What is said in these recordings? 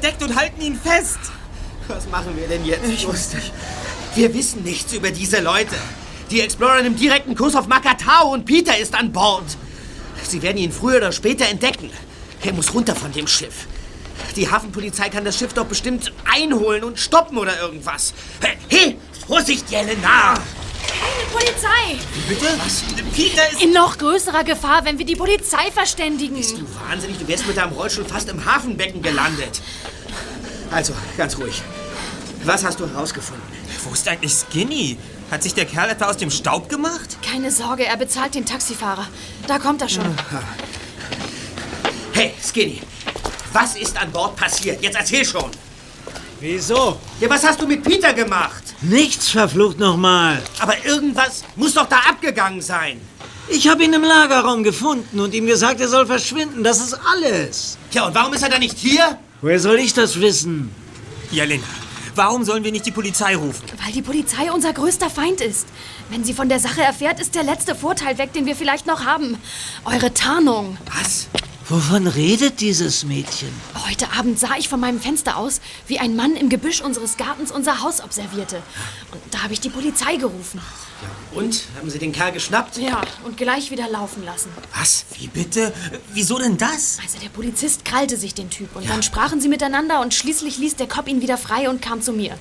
entdeckt und halten ihn fest. Was machen wir denn jetzt? Ich wusste. Wir wissen nichts über diese Leute. Die Explorer nimmt direkten Kurs auf Makatao und Peter ist an Bord. Sie werden ihn früher oder später entdecken. Er muss runter von dem Schiff. Die Hafenpolizei kann das Schiff doch bestimmt einholen und stoppen oder irgendwas. Hey, Vorsicht, Jelena! Polizei! Bitte? Was? Peter ist... In noch größerer Gefahr, wenn wir die Polizei verständigen. Bist du wahnsinnig? Du wärst mit deinem Rollstuhl fast im Hafenbecken gelandet. Also, ganz ruhig. Was hast du herausgefunden? Wo ist eigentlich Skinny? Hat sich der Kerl etwa aus dem Staub gemacht? Keine Sorge, er bezahlt den Taxifahrer. Da kommt er schon. Hey, Skinny, was ist an Bord passiert? Jetzt erzähl schon. Wieso? Ja, was hast du mit Peter gemacht? Nichts verflucht nochmal. Aber irgendwas muss doch da abgegangen sein. Ich habe ihn im Lagerraum gefunden und ihm gesagt, er soll verschwinden. Das ist alles. Tja, und warum ist er dann nicht hier? Woher soll ich das wissen? Jelena, warum sollen wir nicht die Polizei rufen? Weil die Polizei unser größter Feind ist. Wenn sie von der Sache erfährt, ist der letzte Vorteil weg, den wir vielleicht noch haben. Eure Tarnung. Was? Wovon redet dieses Mädchen? Heute Abend sah ich von meinem Fenster aus, wie ein Mann im Gebüsch unseres Gartens unser Haus observierte. Und da habe ich die Polizei gerufen. Und? Haben sie den Kerl geschnappt? Ja, und gleich wieder laufen lassen. Was? Wie bitte? Wieso denn das? Also der Polizist krallte sich den Typ und dann sprachen sie miteinander und schließlich ließ der Cop ihn wieder frei und kam zu mir.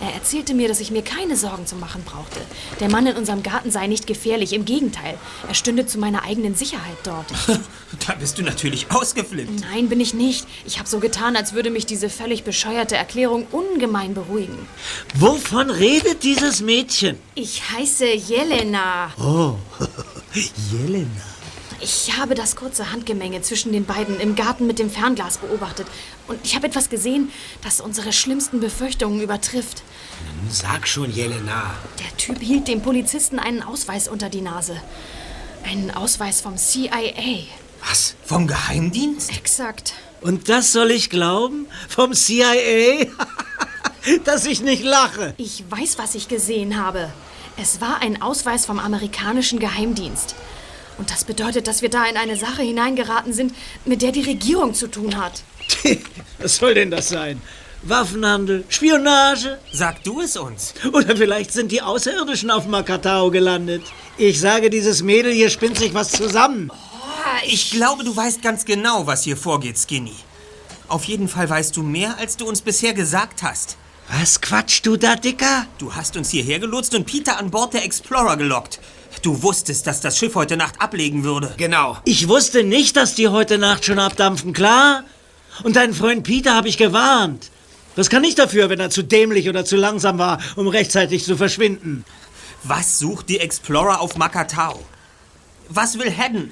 Er erzählte mir, dass ich mir keine Sorgen zu machen brauchte. Der Mann in unserem Garten sei nicht gefährlich, im Gegenteil. Er stünde zu meiner eigenen Sicherheit dort. Da bist du natürlich ausgeflippt. Nein, bin ich nicht. Ich habe so getan, als würde mich diese völlig bescheuerte Erklärung ungemein beruhigen. Wovon redet dieses Mädchen? Ich heiße Jelena. Oh, Jelena. Ich habe das kurze Handgemenge zwischen den beiden im Garten mit dem Fernglas beobachtet. Und ich habe etwas gesehen, das unsere schlimmsten Befürchtungen übertrifft. Sag schon, Jelena. Der Typ hielt dem Polizisten einen Ausweis unter die Nase. Einen Ausweis vom CIA. Was? Vom Geheimdienst? Exakt. Und das soll ich glauben? Vom CIA? Dass ich nicht lache. Ich weiß, was ich gesehen habe. Es war ein Ausweis vom amerikanischen Geheimdienst. Und das bedeutet, dass wir da in eine Sache hineingeraten sind, mit der die Regierung zu tun hat. Was soll denn das sein? Waffenhandel? Spionage? Sag du es uns. Oder vielleicht sind die Außerirdischen auf Makatao gelandet. Ich sage, dieses Mädel hier spinnt sich was zusammen. Ich glaube, du weißt ganz genau, was hier vorgeht, Skinny. Auf jeden Fall weißt du mehr, als du uns bisher gesagt hast. Was quatschst du da, Dicker? Du hast uns hierher gelotst und Peter an Bord der Explorer gelockt. Du wusstest, dass das Schiff heute Nacht ablegen würde. Genau. Ich wusste nicht, dass die heute Nacht schon abdampfen, klar? Und deinen Freund Peter habe ich gewarnt. Das kann ich dafür, wenn er zu dämlich oder zu langsam war, um rechtzeitig zu verschwinden. Was sucht die Explorer auf Makatao? Was will Haddon?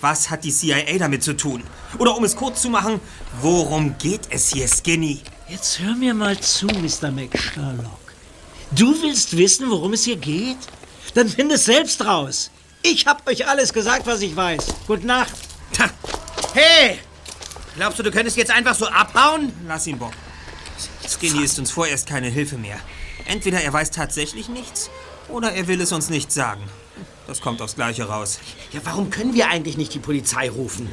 Was hat die CIA damit zu tun? Oder um es kurz zu machen, worum geht es hier, Skinny? Jetzt hör mir mal zu, Mr. McSherlock. Du willst wissen, worum es hier geht? Dann find es selbst raus. Ich hab euch alles gesagt, was ich weiß. Gute Nacht. Ta. Hey! Glaubst du, du könntest jetzt einfach so abhauen? Lass ihn, Bob. Skinny ist uns vorerst keine Hilfe mehr. Entweder er weiß tatsächlich nichts oder er will es uns nicht sagen. Das kommt aufs Gleiche raus. Ja, warum können wir eigentlich nicht die Polizei rufen?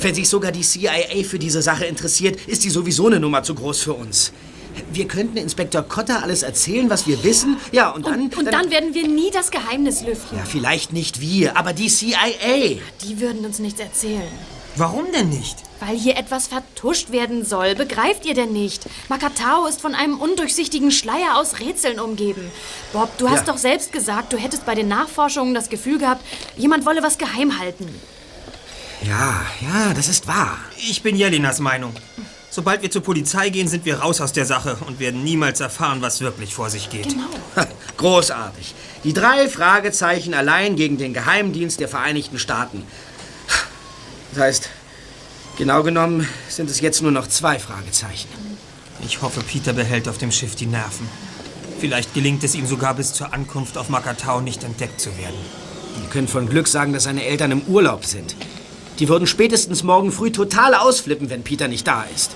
Wenn sich sogar die CIA für diese Sache interessiert, ist die sowieso eine Nummer zu groß für uns. Wir könnten Inspektor Cotter alles erzählen, was wir wissen. Ja, und dann... Und, und dann werden wir nie das Geheimnis lüften. Ja, vielleicht nicht wir, aber die CIA. Die würden uns nichts erzählen. Warum denn nicht? Weil hier etwas vertuscht werden soll. Begreift ihr denn nicht? Makatao ist von einem undurchsichtigen Schleier aus Rätseln umgeben. Bob, du hast Ja. doch selbst gesagt, du hättest bei den Nachforschungen das Gefühl gehabt, jemand wolle was geheim halten. Ja, ja, das ist wahr. Ich bin Jelinas Meinung. Sobald wir zur Polizei gehen, sind wir raus aus der Sache und werden niemals erfahren, was wirklich vor sich geht. Genau. Großartig. Die drei Fragezeichen allein gegen den Geheimdienst der Vereinigten Staaten. Das heißt, genau genommen sind es jetzt nur noch zwei Fragezeichen. Ich hoffe, Peter behält auf dem Schiff die Nerven. Vielleicht gelingt es ihm sogar bis zur Ankunft auf Makatao nicht entdeckt zu werden. Wir können von Glück sagen, dass seine Eltern im Urlaub sind. Die würden spätestens morgen früh total ausflippen, wenn Peter nicht da ist.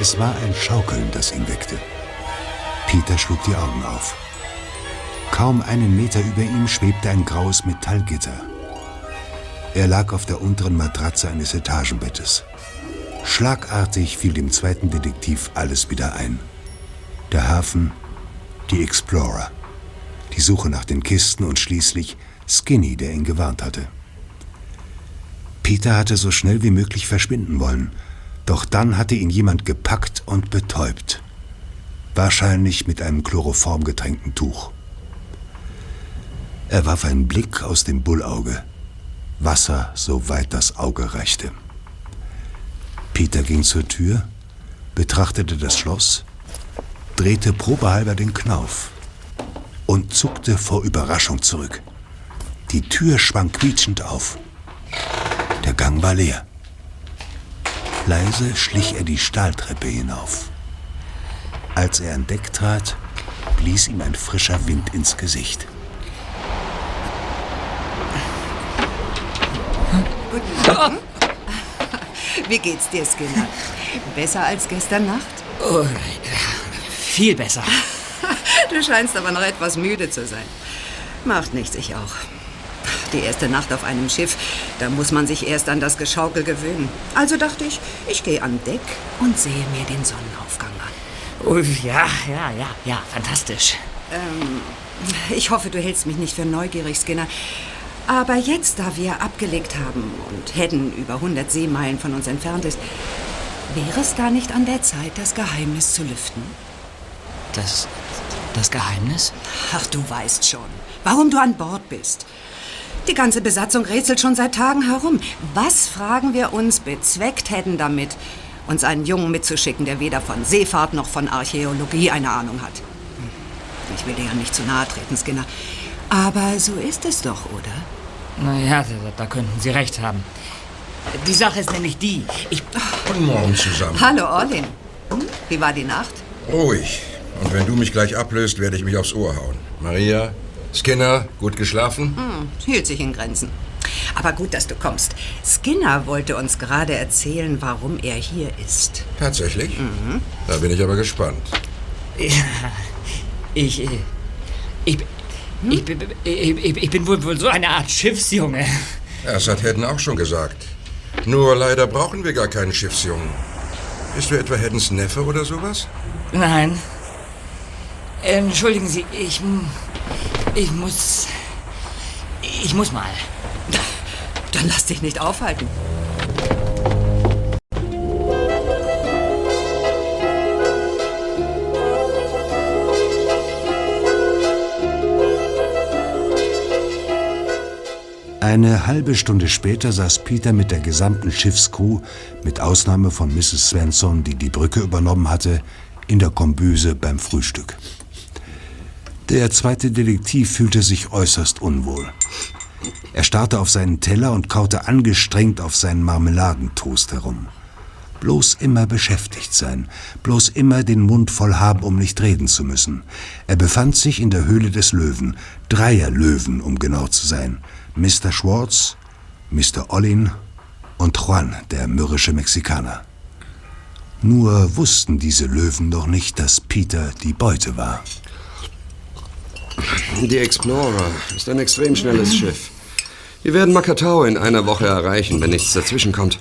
Es war ein Schaukeln, das ihn weckte. Peter schlug die Augen auf. Kaum einen Meter über ihm schwebte ein graues Metallgitter, er lag auf der unteren Matratze eines Etagenbettes. Schlagartig fiel dem zweiten Detektiv alles wieder ein. Der Hafen, die Explorer, die Suche nach den Kisten und schließlich Skinny, der ihn gewarnt hatte. Peter hatte so schnell wie möglich verschwinden wollen, doch dann hatte ihn jemand gepackt und betäubt. Wahrscheinlich mit einem chloroformgetränkten Tuch. Er warf einen Blick aus dem Bullauge. Wasser, soweit das Auge reichte. Peter ging zur Tür, betrachtete das Schloss, drehte probehalber den Knauf und zuckte vor Überraschung zurück. Die Tür schwang quietschend auf. Der Gang war leer. Leise schlich er die Stahltreppe hinauf. Als er an Deck trat, blies ihm ein frischer Wind ins Gesicht. Guten Morgen. Wie geht's dir, Skinner? Besser als gestern Nacht? Oh, viel besser. Du scheinst aber noch etwas müde zu sein. Macht nichts, ich auch. Die erste Nacht auf einem Schiff, da muss man sich erst an das Geschaukel gewöhnen. Also dachte ich, ich gehe an Deck und sehe mir den Sonnenaufgang an. Oh, ja, ja, ja, ja, fantastisch. Ähm, ich hoffe, du hältst mich nicht für neugierig, Skinner. Aber jetzt, da wir abgelegt haben und Hedden über 100 Seemeilen von uns entfernt ist, wäre es da nicht an der Zeit, das Geheimnis zu lüften? Das, das Geheimnis? Ach, du weißt schon, warum du an Bord bist. Die ganze Besatzung rätselt schon seit Tagen herum. Was, fragen wir uns, bezweckt Hedden damit, uns einen Jungen mitzuschicken, der weder von Seefahrt noch von Archäologie eine Ahnung hat? Ich will dir ja nicht zu nahe treten, Skinner. Aber so ist es doch, oder? Naja, da, da könnten Sie recht haben. Die Sache ist nämlich die. Ich. Guten Morgen zusammen. Hallo, Orlin. Hm? Wie war die Nacht? Ruhig. Und wenn du mich gleich ablöst, werde ich mich aufs Ohr hauen. Maria, Skinner, gut geschlafen? Hm, hielt sich in Grenzen. Aber gut, dass du kommst. Skinner wollte uns gerade erzählen, warum er hier ist. Tatsächlich? Da bin ich aber gespannt. Ich. äh, Ich. Ich, bin- ich, ich, ich bin wohl, wohl so eine Art Schiffsjunge. Das hat Hedden auch schon gesagt. Nur leider brauchen wir gar keinen Schiffsjungen. Bist du etwa Heddens Neffe oder sowas? Nein. Entschuldigen Sie, ich. Ich muss. Ich muss mal. Dann lass dich nicht aufhalten. Eine halbe Stunde später saß Peter mit der gesamten Schiffscrew, mit Ausnahme von Mrs. Svensson, die die Brücke übernommen hatte, in der Kombüse beim Frühstück. Der zweite Detektiv fühlte sich äußerst unwohl. Er starrte auf seinen Teller und kaute angestrengt auf seinen Marmeladentoast herum. Bloß immer beschäftigt sein, bloß immer den Mund voll haben, um nicht reden zu müssen. Er befand sich in der Höhle des Löwen, dreier Löwen, um genau zu sein. Mr. Schwartz, Mr. Ollin und Juan, der mürrische Mexikaner. Nur wussten diese Löwen noch nicht, dass Peter die Beute war. Die Explorer ist ein extrem schnelles Schiff. Wir werden Makatao in einer Woche erreichen, wenn nichts dazwischenkommt.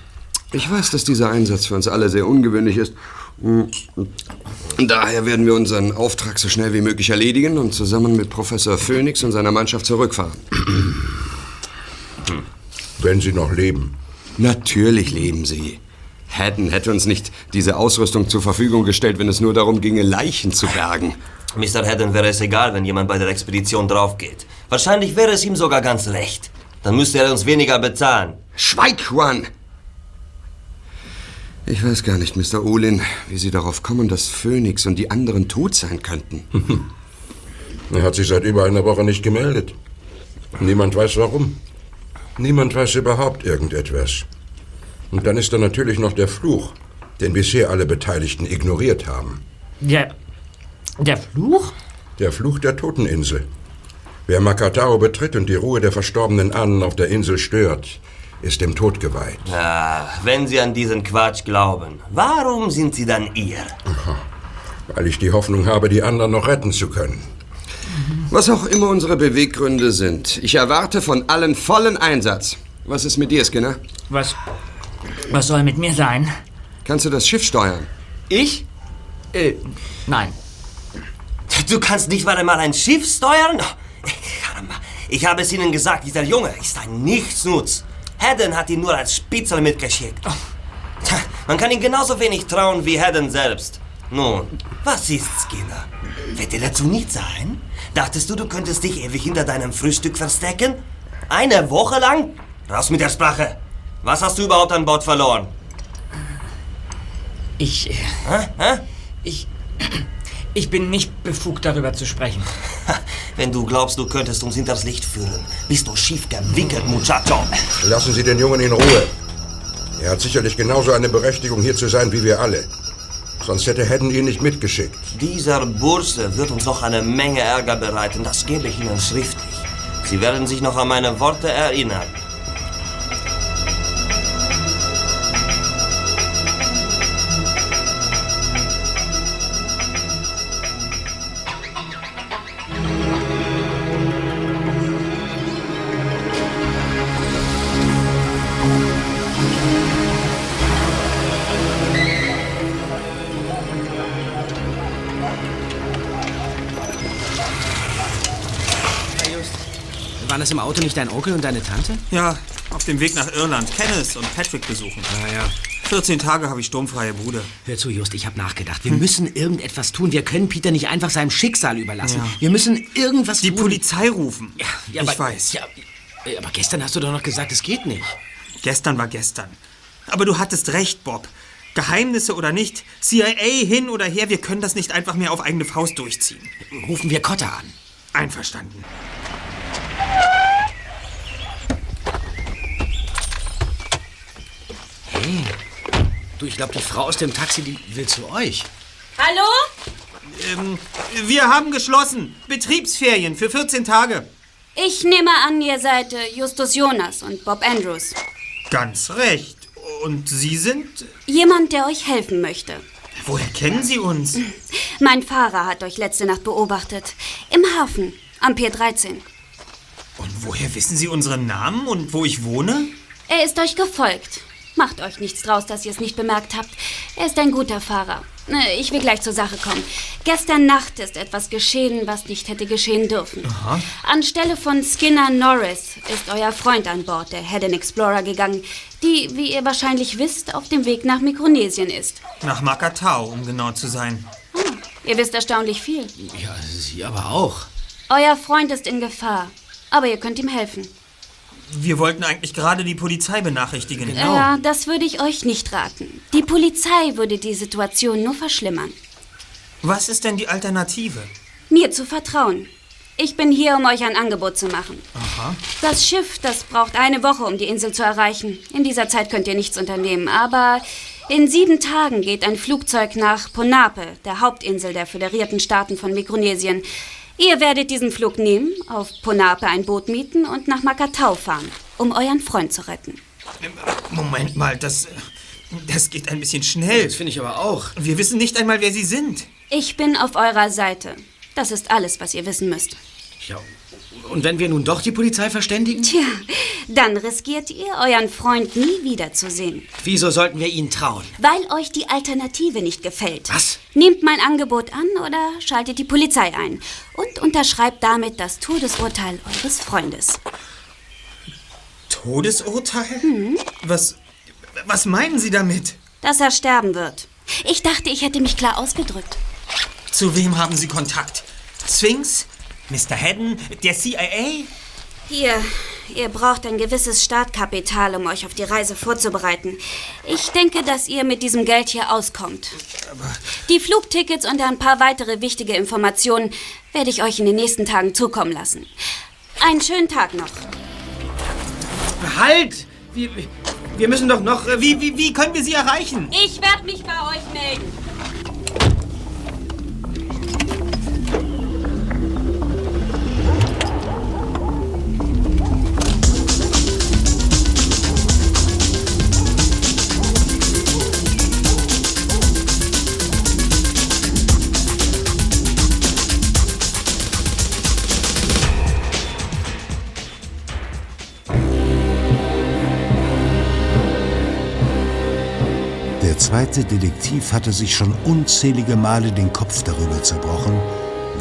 Ich weiß, dass dieser Einsatz für uns alle sehr ungewöhnlich ist. Daher werden wir unseren Auftrag so schnell wie möglich erledigen und zusammen mit Professor Phoenix und seiner Mannschaft zurückfahren. Wenn sie noch leben. Natürlich leben sie. Haddon hätte uns nicht diese Ausrüstung zur Verfügung gestellt, wenn es nur darum ginge, Leichen zu bergen. Mr. Haddon wäre es egal, wenn jemand bei der Expedition draufgeht. Wahrscheinlich wäre es ihm sogar ganz recht. Dann müsste er uns weniger bezahlen. Schweig, Juan! Ich weiß gar nicht, Mr. Olin, wie Sie darauf kommen, dass Phoenix und die anderen tot sein könnten. Er hat sich seit über einer Woche nicht gemeldet. Niemand weiß warum. Niemand weiß überhaupt irgendetwas. Und dann ist da natürlich noch der Fluch, den bisher alle Beteiligten ignoriert haben. Der. Der Fluch? Der Fluch der Toteninsel. Wer Makatao betritt und die Ruhe der verstorbenen Ahnen auf der Insel stört, ist dem Tod geweiht. Ja, wenn Sie an diesen Quatsch glauben, warum sind Sie dann ihr? Weil ich die Hoffnung habe, die anderen noch retten zu können. Was auch immer unsere Beweggründe sind, ich erwarte von allen vollen Einsatz. Was ist mit dir, Skinner? Was. Was soll mit mir sein? Kannst du das Schiff steuern? Ich? Äh, nein. Du kannst nicht mal einmal ein Schiff steuern? Oh. Ich habe es Ihnen gesagt, dieser Junge ist ein Nichtsnutz. Haddon hat ihn nur als Spitzel mitgeschickt. Tja, Man kann ihm genauso wenig trauen wie Haddon selbst. Nun, was ist Skinner? Wird dir dazu nicht sein? Dachtest du, du könntest dich ewig hinter deinem Frühstück verstecken? Eine Woche lang? Raus mit der Sprache. Was hast du überhaupt an Bord verloren? Ich. äh, Hä? Hä? Ich. Ich bin nicht befugt, darüber zu sprechen. Wenn du glaubst, du könntest uns hinters Licht führen, bist du schief gewickelt, Muchacho. Lassen Sie den Jungen in Ruhe. Er hat sicherlich genauso eine Berechtigung, hier zu sein wie wir alle. Sonst hätte Haddon ihn nicht mitgeschickt. Dieser Bursche wird uns noch eine Menge Ärger bereiten, das gebe ich Ihnen schriftlich. Sie werden sich noch an meine Worte erinnern. Das im Auto nicht dein Onkel und deine Tante? Ja, auf dem Weg nach Irland. Kenneth und Patrick besuchen. Naja. 14 Tage habe ich sturmfreie Bude. Hör zu, Just, ich habe nachgedacht. Wir müssen irgendetwas tun. Wir können Peter nicht einfach seinem Schicksal überlassen. Ja. Wir müssen irgendwas Die tun. Polizei rufen. Ja, ja, ich aber, weiß. Ja, äh, aber gestern hast du doch noch gesagt, es geht nicht. Gestern war gestern. Aber du hattest recht, Bob. Geheimnisse oder nicht, CIA hin oder her, wir können das nicht einfach mehr auf eigene Faust durchziehen. Rufen wir Cotter an. Einverstanden. Du, ich glaube, die Frau aus dem Taxi, die will zu euch. Hallo? Ähm, wir haben geschlossen. Betriebsferien für 14 Tage. Ich nehme an, ihr seid äh, Justus Jonas und Bob Andrews. Ganz recht. Und Sie sind? Jemand, der euch helfen möchte. Woher kennen Sie uns? Mein Fahrer hat euch letzte Nacht beobachtet. Im Hafen, am Pier 13. Und woher wissen Sie unseren Namen und wo ich wohne? Er ist euch gefolgt. Macht euch nichts draus, dass ihr es nicht bemerkt habt. Er ist ein guter Fahrer. Äh, Ich will gleich zur Sache kommen. Gestern Nacht ist etwas geschehen, was nicht hätte geschehen dürfen. Anstelle von Skinner Norris ist euer Freund an Bord der Head Explorer gegangen, die, wie ihr wahrscheinlich wisst, auf dem Weg nach Mikronesien ist. Nach Makatao, um genau zu sein. Ihr wisst erstaunlich viel. Ja, sie aber auch. Euer Freund ist in Gefahr, aber ihr könnt ihm helfen. Wir wollten eigentlich gerade die Polizei benachrichtigen. Ja, das würde ich euch nicht raten. Die Polizei würde die Situation nur verschlimmern. Was ist denn die Alternative? Mir zu vertrauen. Ich bin hier, um euch ein Angebot zu machen. Aha. Das Schiff, das braucht eine Woche, um die Insel zu erreichen. In dieser Zeit könnt ihr nichts unternehmen. Aber in sieben Tagen geht ein Flugzeug nach Ponape, der Hauptinsel der Föderierten Staaten von Mikronesien. Ihr werdet diesen Flug nehmen, auf Ponape ein Boot mieten und nach Makatao fahren, um euren Freund zu retten. Moment mal, das. Das geht ein bisschen schnell. Das finde ich aber auch. Wir wissen nicht einmal, wer Sie sind. Ich bin auf eurer Seite. Das ist alles, was ihr wissen müsst. Ja, und wenn wir nun doch die Polizei verständigen? Tja, dann riskiert ihr, euren Freund nie wiederzusehen. Wieso sollten wir ihnen trauen? Weil euch die Alternative nicht gefällt. Was? Nehmt mein Angebot an oder schaltet die Polizei ein. Und unterschreibt damit das Todesurteil eures Freundes. Todesurteil? Mhm. Was. Was meinen Sie damit? Dass er sterben wird. Ich dachte, ich hätte mich klar ausgedrückt. Zu wem haben Sie Kontakt? Sphinx? Mr. Haddon? Der CIA? Hier, ihr braucht ein gewisses Startkapital, um euch auf die Reise vorzubereiten. Ich denke, dass ihr mit diesem Geld hier auskommt. Die Flugtickets und ein paar weitere wichtige Informationen werde ich euch in den nächsten Tagen zukommen lassen. Einen schönen Tag noch. Halt! Wir, wir müssen doch noch. äh, Wie, wie, wie können wir Sie erreichen? Ich werde mich bei euch melden. Zweite Detektiv hatte sich schon unzählige Male den Kopf darüber zerbrochen,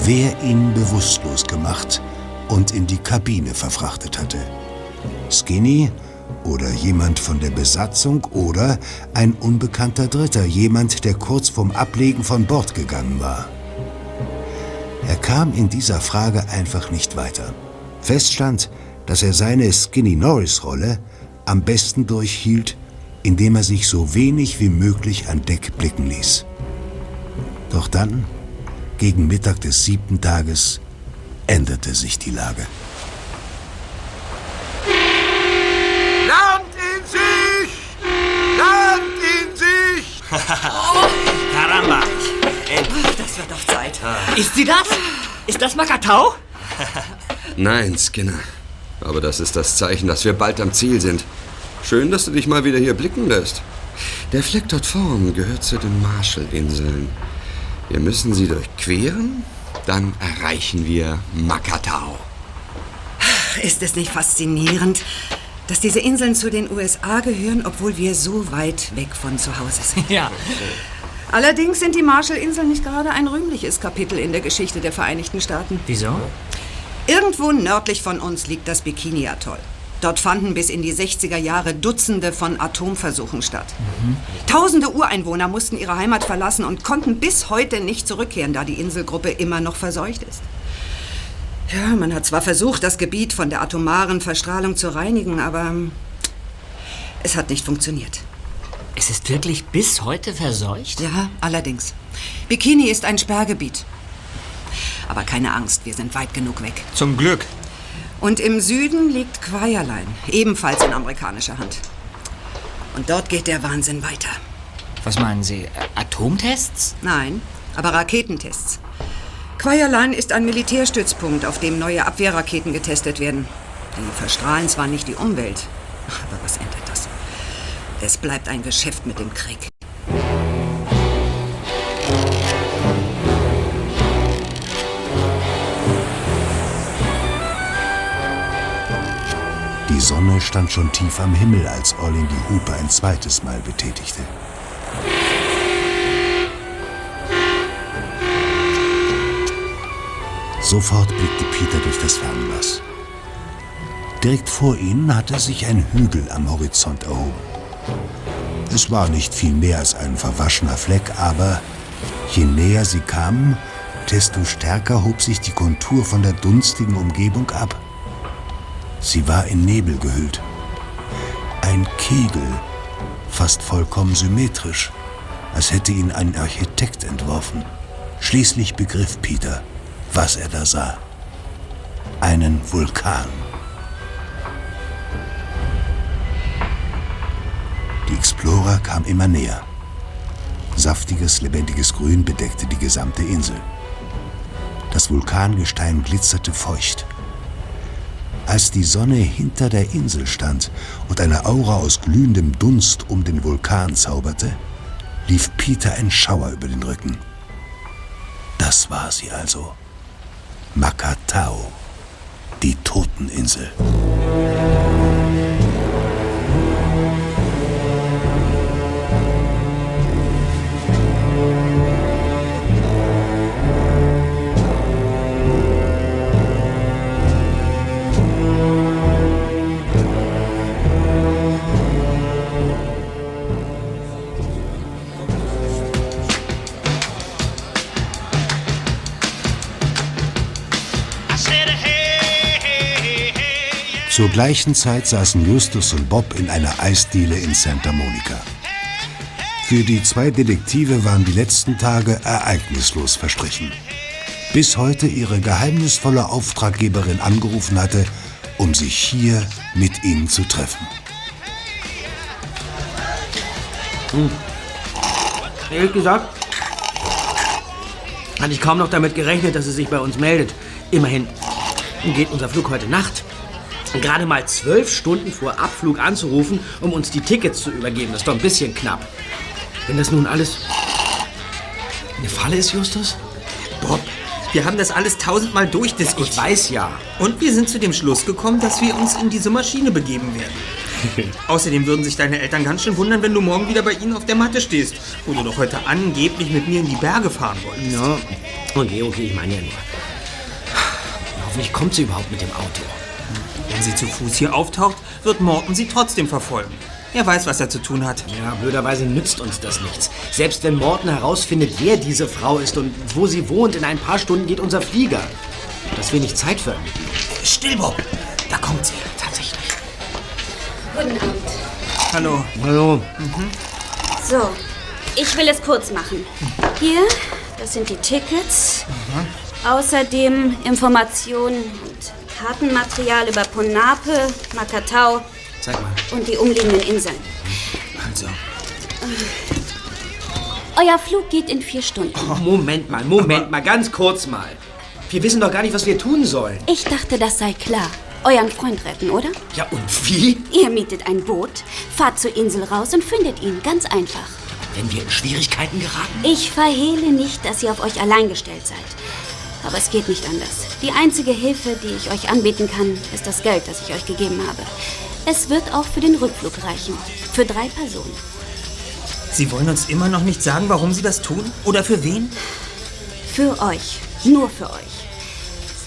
wer ihn bewusstlos gemacht und in die Kabine verfrachtet hatte. Skinny oder jemand von der Besatzung oder ein unbekannter Dritter, jemand, der kurz vorm Ablegen von Bord gegangen war. Er kam in dieser Frage einfach nicht weiter. Fest stand, dass er seine Skinny Norris-Rolle am besten durchhielt, indem er sich so wenig wie möglich an Deck blicken ließ. Doch dann, gegen Mittag des siebten Tages, änderte sich die Lage. Land in Sicht! Land in Sicht! Caramba! Das wird doch Zeit. Ist sie das? Ist das Makatau? Nein, Skinner. Aber das ist das Zeichen, dass wir bald am Ziel sind. Schön, dass du dich mal wieder hier blicken lässt. Der Fleck dort vorn gehört zu den Marshallinseln. Wir müssen sie durchqueren, dann erreichen wir Makatao. Ist es nicht faszinierend, dass diese Inseln zu den USA gehören, obwohl wir so weit weg von zu Hause sind? Ja. Allerdings sind die Marshallinseln nicht gerade ein rühmliches Kapitel in der Geschichte der Vereinigten Staaten. Wieso? Irgendwo nördlich von uns liegt das Bikini-Atoll. Dort fanden bis in die 60er Jahre Dutzende von Atomversuchen statt. Tausende Ureinwohner mussten ihre Heimat verlassen und konnten bis heute nicht zurückkehren, da die Inselgruppe immer noch verseucht ist. Ja, man hat zwar versucht, das Gebiet von der atomaren Verstrahlung zu reinigen, aber es hat nicht funktioniert. Es ist wirklich bis heute verseucht? Ja, allerdings. Bikini ist ein Sperrgebiet. Aber keine Angst, wir sind weit genug weg. Zum Glück. Und im Süden liegt Quaierlein, ebenfalls in amerikanischer Hand. Und dort geht der Wahnsinn weiter. Was meinen Sie? Ä- Atomtests? Nein, aber Raketentests. Quaierlein ist ein Militärstützpunkt, auf dem neue Abwehrraketen getestet werden. Die verstrahlen zwar nicht die Umwelt, aber was ändert das? Es bleibt ein Geschäft mit dem Krieg. Sonne stand schon tief am Himmel, als Orlin die Hupe ein zweites Mal betätigte. Sofort blickte Peter durch das Fernglas. Direkt vor ihnen hatte sich ein Hügel am Horizont erhoben. Es war nicht viel mehr als ein verwaschener Fleck, aber je näher sie kamen, desto stärker hob sich die Kontur von der dunstigen Umgebung ab. Sie war in Nebel gehüllt. Ein Kegel, fast vollkommen symmetrisch, als hätte ihn ein Architekt entworfen. Schließlich begriff Peter, was er da sah. Einen Vulkan. Die Explorer kam immer näher. Saftiges, lebendiges Grün bedeckte die gesamte Insel. Das Vulkangestein glitzerte feucht. Als die Sonne hinter der Insel stand und eine Aura aus glühendem Dunst um den Vulkan zauberte, lief Peter ein Schauer über den Rücken. Das war sie also. Makatao, die Toteninsel. Zur gleichen Zeit saßen Justus und Bob in einer Eisdiele in Santa Monica. Für die zwei Detektive waren die letzten Tage ereignislos verstrichen. Bis heute ihre geheimnisvolle Auftraggeberin angerufen hatte, um sich hier mit ihnen zu treffen. Hm. Ehrlich gesagt, hatte ich kaum noch damit gerechnet, dass sie sich bei uns meldet. Immerhin geht unser Flug heute Nacht. Gerade mal zwölf Stunden vor Abflug anzurufen, um uns die Tickets zu übergeben, das ist doch ein bisschen knapp. Wenn das nun alles eine Falle ist, Justus? Bob, wir haben das alles tausendmal durchdiskutiert. Ich weiß ja. Und wir sind zu dem Schluss gekommen, dass wir uns in diese Maschine begeben werden. Außerdem würden sich deine Eltern ganz schön wundern, wenn du morgen wieder bei ihnen auf der Matte stehst, wo du doch heute angeblich mit mir in die Berge fahren wolltest. Ja, okay, okay, ich meine ja nur. Hoffentlich kommt sie überhaupt mit dem Auto. Wenn sie zu Fuß hier auftaucht, wird Morton sie trotzdem verfolgen. Er weiß, was er zu tun hat. Ja, blöderweise nützt uns das nichts. Selbst wenn Morton herausfindet, wer diese Frau ist und wo sie wohnt, in ein paar Stunden geht unser Flieger. Das wenig Zeit für einen. Still, Bob. Da kommt sie. Tatsächlich. Guten Abend. Hallo. Hallo. So, ich will es kurz machen. Hier, das sind die Tickets. Außerdem Informationen und Kartenmaterial über Ponape, Makatau Zeig mal. und die umliegenden Inseln. Also. Euer Flug geht in vier Stunden. Oh, Moment mal, Moment mal, ganz kurz mal. Wir wissen doch gar nicht, was wir tun sollen. Ich dachte, das sei klar. Euren Freund retten, oder? Ja, und wie? Ihr mietet ein Boot, fahrt zur Insel raus und findet ihn. Ganz einfach. Wenn wir in Schwierigkeiten geraten? Ich verhehle nicht, dass ihr auf euch allein gestellt seid. Aber es geht nicht anders. Die einzige Hilfe, die ich euch anbieten kann, ist das Geld, das ich euch gegeben habe. Es wird auch für den Rückflug reichen. Für drei Personen. Sie wollen uns immer noch nicht sagen, warum Sie das tun? Oder für wen? Für euch. Nur für euch.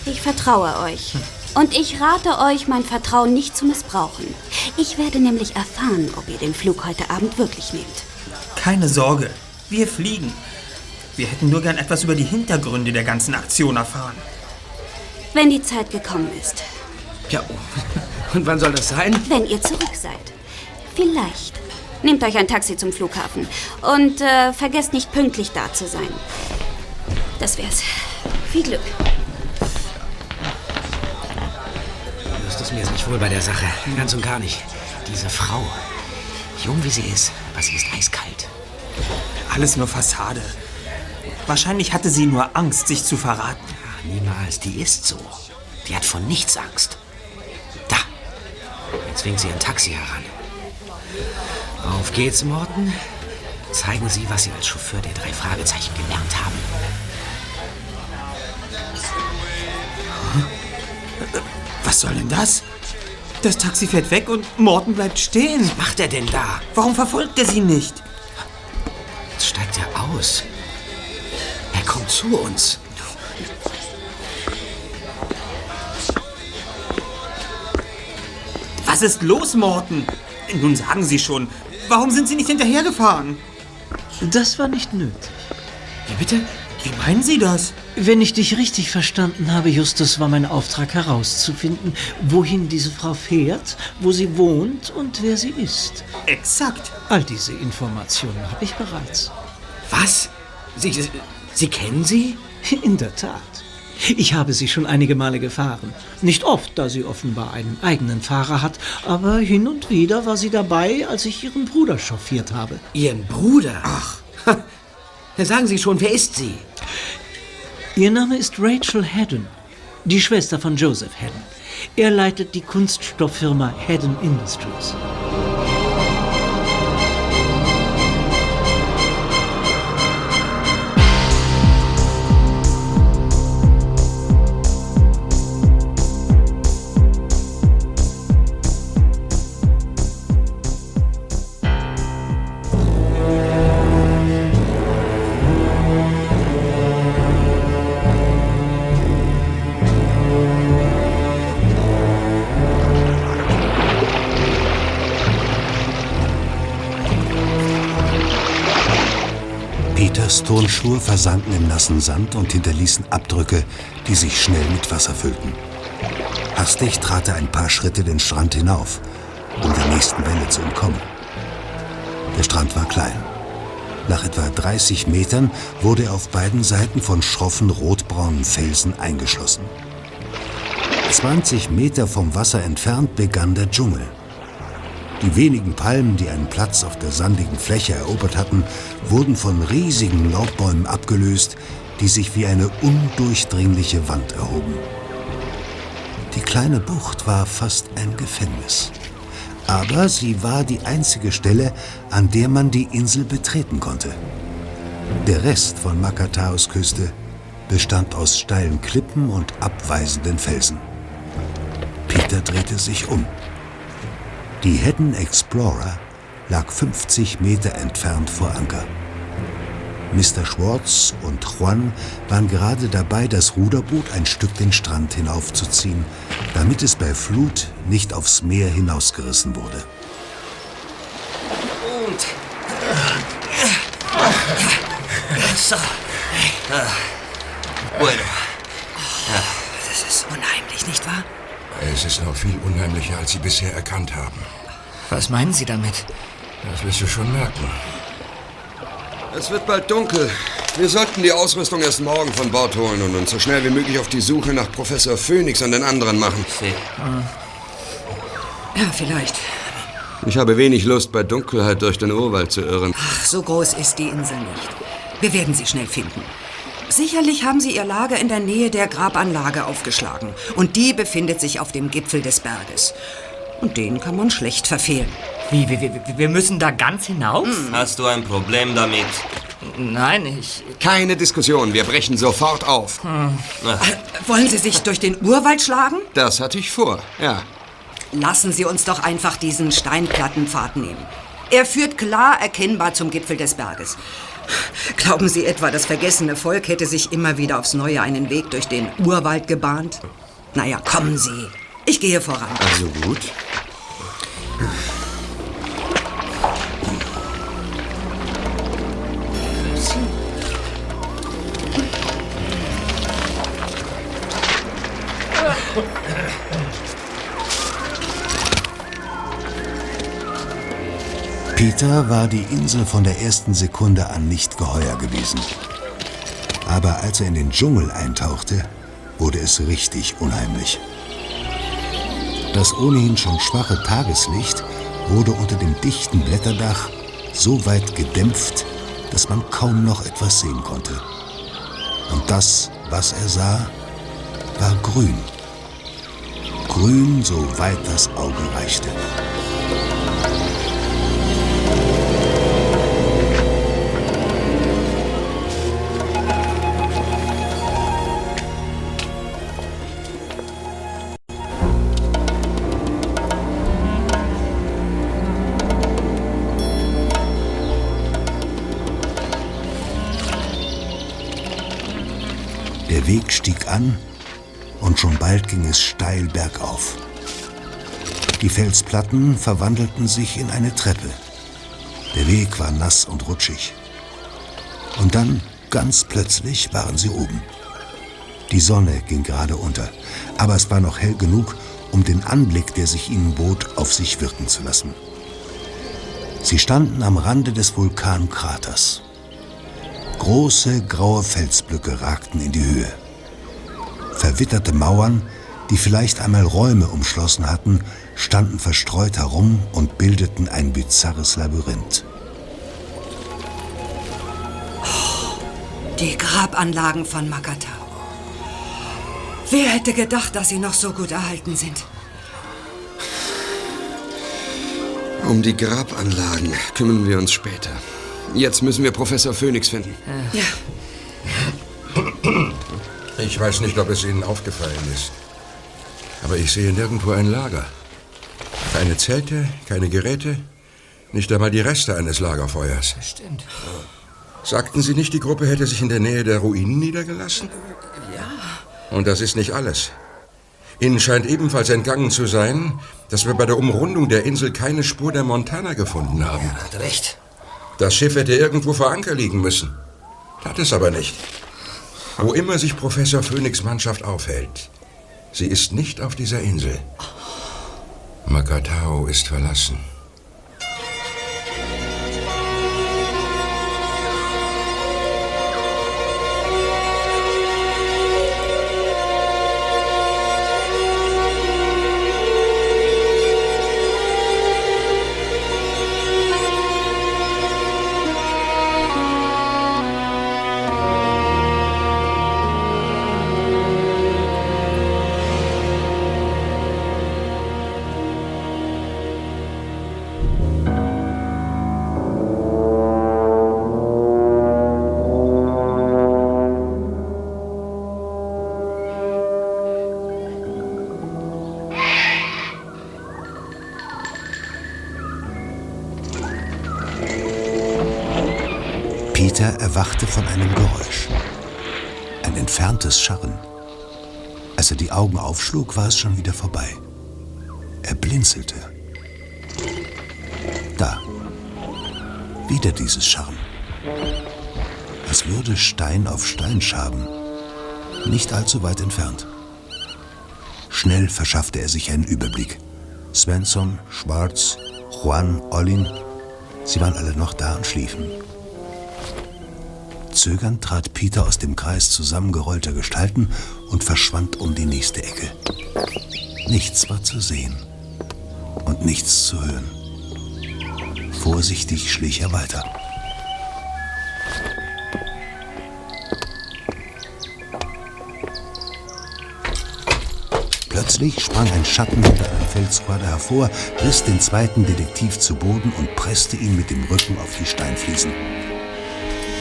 Ich vertraue euch. Und ich rate euch, mein Vertrauen nicht zu missbrauchen. Ich werde nämlich erfahren, ob ihr den Flug heute Abend wirklich nehmt. Keine Sorge. Wir fliegen. Wir hätten nur gern etwas über die Hintergründe der ganzen Aktion erfahren. Wenn die Zeit gekommen ist. Ja, und wann soll das sein? Wenn ihr zurück seid. Vielleicht. Nehmt euch ein Taxi zum Flughafen. Und äh, vergesst nicht pünktlich da zu sein. Das wär's. Viel Glück. Das ist mir nicht wohl bei der Sache. Ganz und gar nicht. Diese Frau. Jung wie sie ist, aber sie ist eiskalt. Alles nur Fassade. Wahrscheinlich hatte sie nur Angst, sich zu verraten. Ja, niemals. Die ist so. Die hat von nichts Angst. Da. Jetzt winkt sie ein Taxi heran. Auf geht's, Morten. Zeigen Sie, was Sie als Chauffeur der drei Fragezeichen gelernt haben. Was soll denn das? Das Taxi fährt weg und Morten bleibt stehen. Was macht er denn da? Warum verfolgt er sie nicht? Jetzt steigt er aus. Zu uns. Was ist los, Morten? Nun sagen Sie schon, warum sind Sie nicht hinterhergefahren? Das war nicht nötig. Wie bitte? Wie meinen Sie das? Wenn ich dich richtig verstanden habe, Justus, war mein Auftrag herauszufinden, wohin diese Frau fährt, wo sie wohnt und wer sie ist. Exakt. All diese Informationen habe ich bereits. Was? Sie, Sie kennen sie? In der Tat. Ich habe sie schon einige Male gefahren. Nicht oft, da sie offenbar einen eigenen Fahrer hat, aber hin und wieder war sie dabei, als ich ihren Bruder chauffiert habe. Ihren Bruder? Ach. Sagen Sie schon, wer ist sie? Ihr Name ist Rachel Haddon, die Schwester von Joseph Haddon. Er leitet die Kunststofffirma Haddon Industries. Peters Turnschuhe versanken im nassen Sand und hinterließen Abdrücke, die sich schnell mit Wasser füllten. Hastig trat er ein paar Schritte den Strand hinauf, um der nächsten Welle zu entkommen. Der Strand war klein. Nach etwa 30 Metern wurde er auf beiden Seiten von schroffen rotbraunen Felsen eingeschlossen. 20 Meter vom Wasser entfernt begann der Dschungel. Die wenigen Palmen, die einen Platz auf der sandigen Fläche erobert hatten, wurden von riesigen Laubbäumen abgelöst, die sich wie eine undurchdringliche Wand erhoben. Die kleine Bucht war fast ein Gefängnis. Aber sie war die einzige Stelle, an der man die Insel betreten konnte. Der Rest von Makataos Küste bestand aus steilen Klippen und abweisenden Felsen. Peter drehte sich um. Die Hedden Explorer lag 50 Meter entfernt vor Anker. Mr. Schwartz und Juan waren gerade dabei, das Ruderboot ein Stück den Strand hinaufzuziehen, damit es bei Flut nicht aufs Meer hinausgerissen wurde. Und. So. Ah. Bueno. Das ist unheimlich, nicht wahr? Es ist noch viel unheimlicher, als Sie bisher erkannt haben. Was meinen Sie damit? Das wirst du schon merken. Es wird bald dunkel. Wir sollten die Ausrüstung erst morgen von Bord holen und uns so schnell wie möglich auf die Suche nach Professor Phoenix und den anderen machen. Ja, vielleicht. Ich habe wenig Lust, bei Dunkelheit durch den Urwald zu irren. Ach, so groß ist die Insel nicht. Wir werden sie schnell finden. Sicherlich haben sie ihr Lager in der Nähe der Grabanlage aufgeschlagen. Und die befindet sich auf dem Gipfel des Berges. Und den kann man schlecht verfehlen. Wie, wir, wir, wir müssen da ganz hinauf? Hast du ein Problem damit? Nein, ich... Keine Diskussion, wir brechen sofort auf. Wollen Sie sich durch den Urwald schlagen? Das hatte ich vor, ja. Lassen Sie uns doch einfach diesen Steinplattenpfad nehmen. Er führt klar erkennbar zum Gipfel des Berges. Glauben Sie etwa, das vergessene Volk hätte sich immer wieder aufs Neue einen Weg durch den Urwald gebahnt? Naja, kommen Sie. Ich gehe voran. Also gut. Peter war die Insel von der ersten Sekunde an nicht geheuer gewesen. Aber als er in den Dschungel eintauchte, wurde es richtig unheimlich. Das ohnehin schon schwache Tageslicht wurde unter dem dichten Blätterdach so weit gedämpft, dass man kaum noch etwas sehen konnte. Und das, was er sah, war grün. Grün, so weit das Auge reichte. Der Weg stieg an und schon bald ging es steil bergauf. Die Felsplatten verwandelten sich in eine Treppe. Der Weg war nass und rutschig. Und dann, ganz plötzlich, waren sie oben. Die Sonne ging gerade unter, aber es war noch hell genug, um den Anblick, der sich ihnen bot, auf sich wirken zu lassen. Sie standen am Rande des Vulkankraters. Große graue Felsblöcke ragten in die Höhe. Verwitterte Mauern, die vielleicht einmal Räume umschlossen hatten, standen verstreut herum und bildeten ein bizarres Labyrinth. Die Grabanlagen von Makatao. Wer hätte gedacht, dass sie noch so gut erhalten sind? Um die Grabanlagen kümmern wir uns später. Jetzt müssen wir Professor Phoenix finden. Ja. Ich weiß nicht, ob es Ihnen aufgefallen ist. Aber ich sehe nirgendwo ein Lager. Keine Zelte, keine Geräte, nicht einmal die Reste eines Lagerfeuers. Stimmt. Sagten Sie nicht, die Gruppe hätte sich in der Nähe der Ruinen niedergelassen? Ja. Und das ist nicht alles. Ihnen scheint ebenfalls entgangen zu sein, dass wir bei der Umrundung der Insel keine Spur der Montana gefunden haben. Hat recht. Das Schiff hätte irgendwo vor Anker liegen müssen. Tat es aber nicht. Wo immer sich Professor Phoenix Mannschaft aufhält, sie ist nicht auf dieser Insel. Makatao ist verlassen. Peter erwachte von einem Geräusch. Ein entferntes Scharren. Als er die Augen aufschlug, war es schon wieder vorbei. Er blinzelte. Da. Wieder dieses Scharren. Als würde Stein auf Stein schaben. Nicht allzu weit entfernt. Schnell verschaffte er sich einen Überblick. Svensson, Schwarz, Juan, Ollin, sie waren alle noch da und schliefen. Zögernd trat Peter aus dem Kreis zusammengerollter Gestalten und verschwand um die nächste Ecke. Nichts war zu sehen und nichts zu hören. Vorsichtig schlich er weiter. Plötzlich sprang ein Schatten hinter einem Felsquader hervor, riss den zweiten Detektiv zu Boden und presste ihn mit dem Rücken auf die Steinfliesen.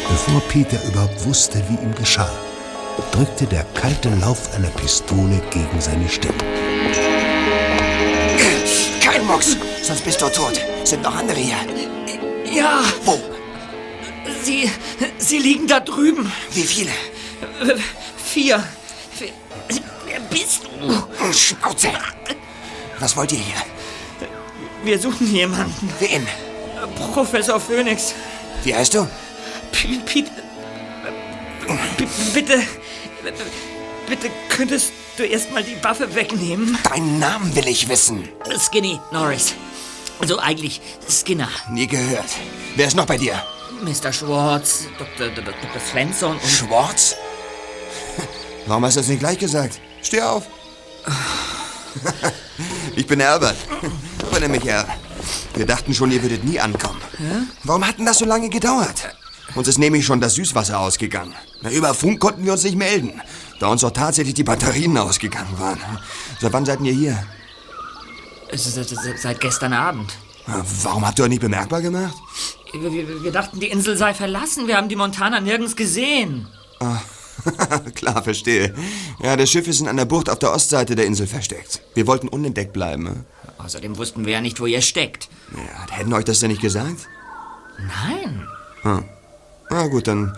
Bevor Peter überhaupt wusste, wie ihm geschah, drückte der kalte Lauf einer Pistole gegen seine Stirn. Kein Mucks, sonst bist du tot. Sind noch andere hier? Ja. Wo? Sie, sie liegen da drüben. Wie viele? Vier. Wer bist du? Schnauze! Was wollt ihr hier? Wir suchen jemanden. Wen? Professor Phoenix. Wie heißt du? P Pete. B bitte. Bitte könntest du erstmal die Waffe wegnehmen? Deinen Namen will ich wissen. Skinny Norris. Also eigentlich Skinner. Nie gehört. Wer ist noch bei dir? Mr. Schwartz, Dr. Dr. Dr. Svensson und. Schwartz? Warum hast du das nicht gleich gesagt? Steh auf. Ich bin Albert. Aber nenn mich Al. Wir dachten schon, ihr würdet nie ankommen. Warum hat denn das so lange gedauert? Uns ist nämlich schon das Süßwasser ausgegangen. Na, über Funk konnten wir uns nicht melden, da uns auch tatsächlich die Batterien ausgegangen waren. Seit wann seid ihr hier? Seit, seit gestern Abend. Warum habt ihr euch nicht bemerkbar gemacht? Wir, wir, wir dachten, die Insel sei verlassen. Wir haben die Montana nirgends gesehen. Ah, klar, verstehe. Ja, das Schiff ist in einer Bucht auf der Ostseite der Insel versteckt. Wir wollten unentdeckt bleiben. ne? Außerdem wussten wir ja nicht, wo ihr steckt. Ja, hätten euch das denn nicht gesagt? Nein. Hm. Na gut, dann,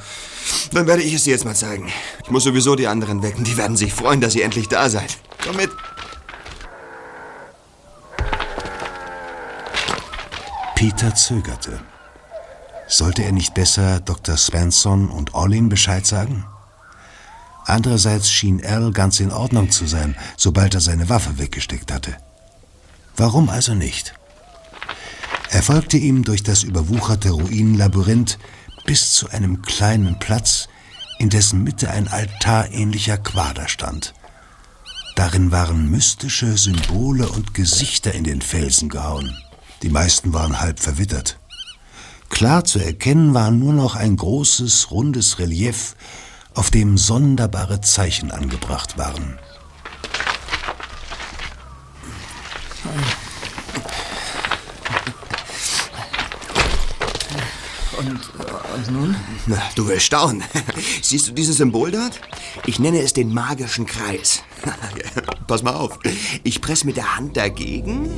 dann werde ich es dir jetzt mal zeigen. Ich muss sowieso die anderen wecken. Die werden sich freuen, dass ihr endlich da seid. Komm mit. Peter zögerte. Sollte er nicht besser Dr. Svensson und Ollin Bescheid sagen? Andererseits schien Al ganz in Ordnung zu sein, sobald er seine Waffe weggesteckt hatte. Warum also nicht? Er folgte ihm durch das überwucherte Ruinenlabyrinth bis zu einem kleinen Platz, in dessen Mitte ein altarähnlicher Quader stand. Darin waren mystische Symbole und Gesichter in den Felsen gehauen. Die meisten waren halb verwittert. Klar zu erkennen war nur noch ein großes, rundes Relief, auf dem sonderbare Zeichen angebracht waren. Und, und nun? Na, du wirst staunen. Siehst du dieses Symbol dort? Ich nenne es den magischen Kreis. Pass mal auf. Ich presse mit der Hand dagegen.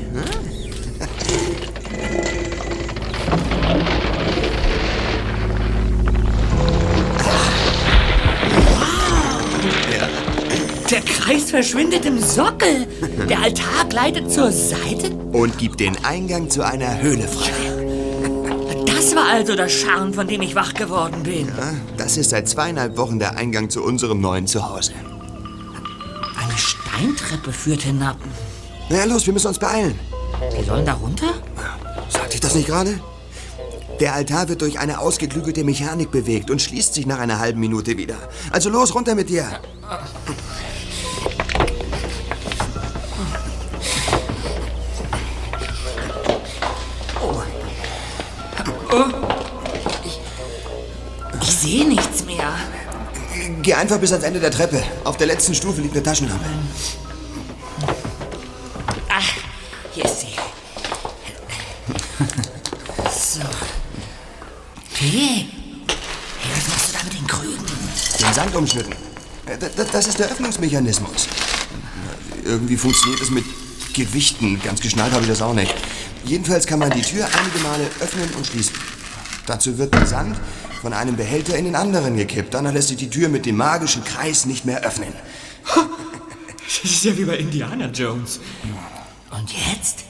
Der Kreis verschwindet im Sockel. Der Altar gleitet zur Seite. Und gibt den Eingang zu einer Höhle frei. Das war also das Scharren, von dem ich wach geworden bin. Ja, das ist seit zweieinhalb Wochen der Eingang zu unserem neuen Zuhause. Eine Steintreppe führt hinab. Na ja, los, wir müssen uns beeilen. Wir sollen da runter? Sagte ich das nicht gerade? Der Altar wird durch eine ausgeklügelte Mechanik bewegt und schließt sich nach einer halben Minute wieder. Also los, runter mit dir. Ich sehe nichts mehr. Geh einfach bis ans Ende der Treppe. Auf der letzten Stufe liegt eine Taschenlampe. Ach, hier ist sie. So. Hey, was machst du da mit den Krügen? Den Sand umschnitten. Äh, Das ist der Öffnungsmechanismus. Irgendwie funktioniert es mit Gewichten. Ganz geschnallt habe ich das auch nicht. Jedenfalls kann man die Tür einige Male öffnen und schließen. Dazu wird der Sand von einem Behälter in den anderen gekippt. Dann lässt sich die Tür mit dem magischen Kreis nicht mehr öffnen. Das ist ja wie bei Indiana Jones. Und jetzt?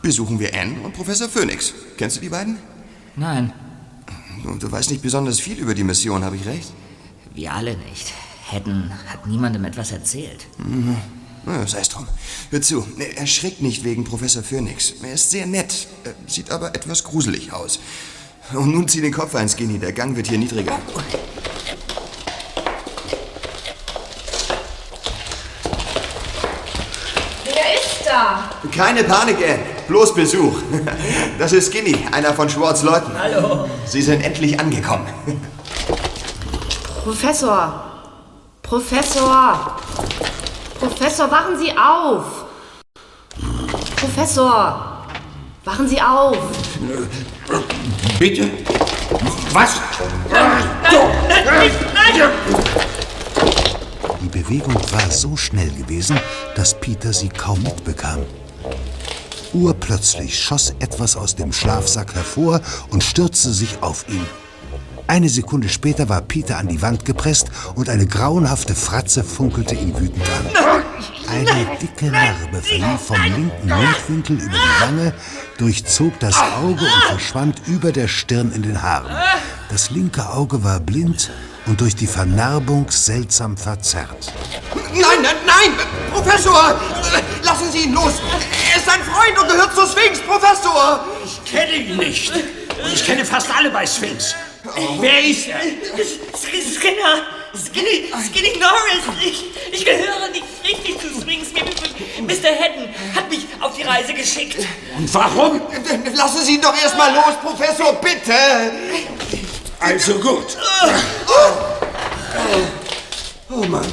Besuchen wir Anne und Professor Phoenix. Kennst du die beiden? Nein, Du, du weißt nicht besonders viel über die Mission, habe ich recht? wir alle nicht. Hedden hat niemandem etwas erzählt. Mhm. Na, sei es drum. Hör zu, erschrick nicht wegen Professor Phoenix. Er ist sehr nett, äh, sieht aber etwas gruselig aus. Und nun zieh den Kopf ein, Skinny, der Gang wird hier niedriger. Wer ist da? Keine Panik, Anne. Bloß Besuch. Das ist Skinny, einer von Schwartz Leuten. Hallo. Sie sind endlich angekommen. Professor. Professor. Professor, wachen Sie auf. Professor. Wachen Sie auf. Bitte? Was? Die Bewegung war so schnell gewesen, dass Peter sie kaum mitbekam. Urplötzlich schoss etwas aus dem Schlafsack hervor und stürzte sich auf ihn. Eine Sekunde später war Peter an die Wand gepresst und eine grauenhafte Fratze funkelte ihn wütend an. Eine dicke Narbe verlief vom linken Mundwinkel über die Wange, durchzog das Auge und verschwand über der Stirn in den Haaren. Das linke Auge war blind und durch die Vernarbung seltsam verzerrt. Nein, nein, nein! Professor! Lassen Sie ihn los! Er ist ein Freund und gehört zur Sphinx, Professor! Ich kenne ihn nicht. Und ich kenne fast alle bei Sphinx. Wer ist er? Skinner! Skinny, Skinny Norris! Ich, ich gehöre nicht richtig zu. Mir- Mr. Hedden hat mich auf die Reise geschickt. Und warum? Lassen Sie ihn doch erstmal los, Professor, bitte! Also gut. Oh Mann.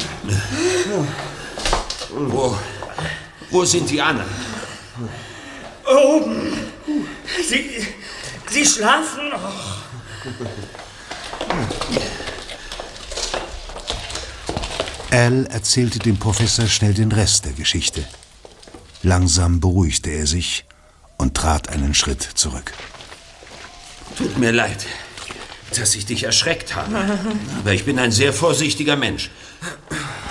Wo, wo sind die anderen? Oben. Sie, sie schlafen noch. Al erzählte dem Professor schnell den Rest der Geschichte. Langsam beruhigte er sich und trat einen Schritt zurück. Tut mir leid, dass ich dich erschreckt habe. Aber ich bin ein sehr vorsichtiger Mensch.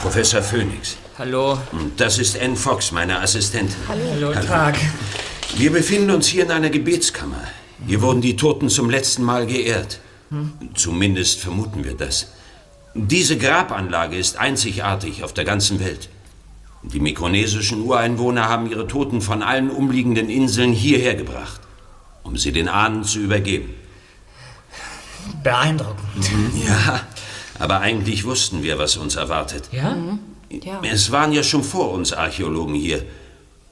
Professor Phoenix. Hallo. Und das ist Anne Fox, meine Assistentin. Hallo, Tag. Wir befinden uns hier in einer Gebetskammer. Hier wurden die Toten zum letzten Mal geehrt. Hm? Zumindest vermuten wir das. Diese Grabanlage ist einzigartig auf der ganzen Welt. Die mikronesischen Ureinwohner haben ihre Toten von allen umliegenden Inseln hierher gebracht, um sie den Ahnen zu übergeben. Beeindruckend. Ja, aber eigentlich wussten wir, was uns erwartet. Ja? Es waren ja schon vor uns Archäologen hier,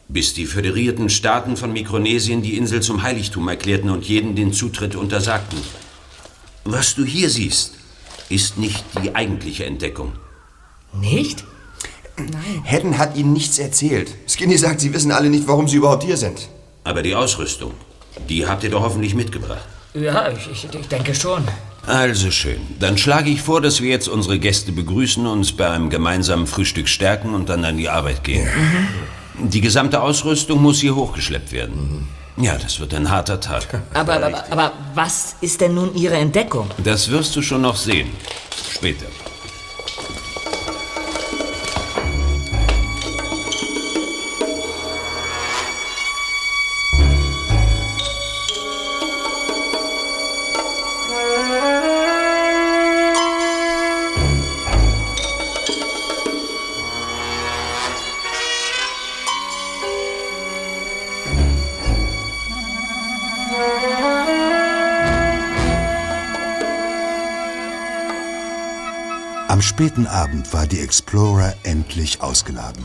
bis die föderierten Staaten von Mikronesien die Insel zum Heiligtum erklärten und jeden den Zutritt untersagten. Was du hier siehst, ist nicht die eigentliche Entdeckung. Nicht? Hedden hat Ihnen nichts erzählt. Skinny sagt, Sie wissen alle nicht, warum Sie überhaupt hier sind. Aber die Ausrüstung, die habt ihr doch hoffentlich mitgebracht. Ja, ich, ich, ich denke schon. Also schön. Dann schlage ich vor, dass wir jetzt unsere Gäste begrüßen, uns bei einem gemeinsamen Frühstück stärken und dann an die Arbeit gehen. Die gesamte Ausrüstung muss hier hochgeschleppt werden. Ja, das wird ein harter Tag. Aber, aber, aber was ist denn nun Ihre Entdeckung? Das wirst du schon noch sehen. Später. Späten Abend war die Explorer endlich ausgeladen.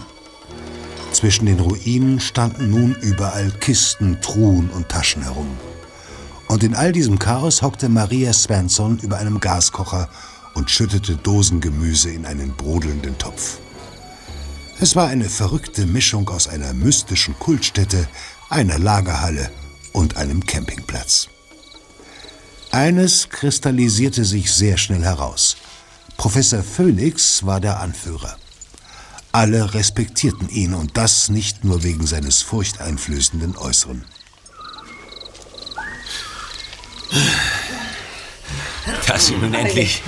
Zwischen den Ruinen standen nun überall Kisten, Truhen und Taschen herum. Und in all diesem Chaos hockte Maria Svensson über einem Gaskocher und schüttete Dosengemüse in einen brodelnden Topf. Es war eine verrückte Mischung aus einer mystischen Kultstätte, einer Lagerhalle und einem Campingplatz. Eines kristallisierte sich sehr schnell heraus. Professor Phoenix war der Anführer. Alle respektierten ihn und das nicht nur wegen seines furchteinflößenden Äußeren. Dass Sie nun endlich,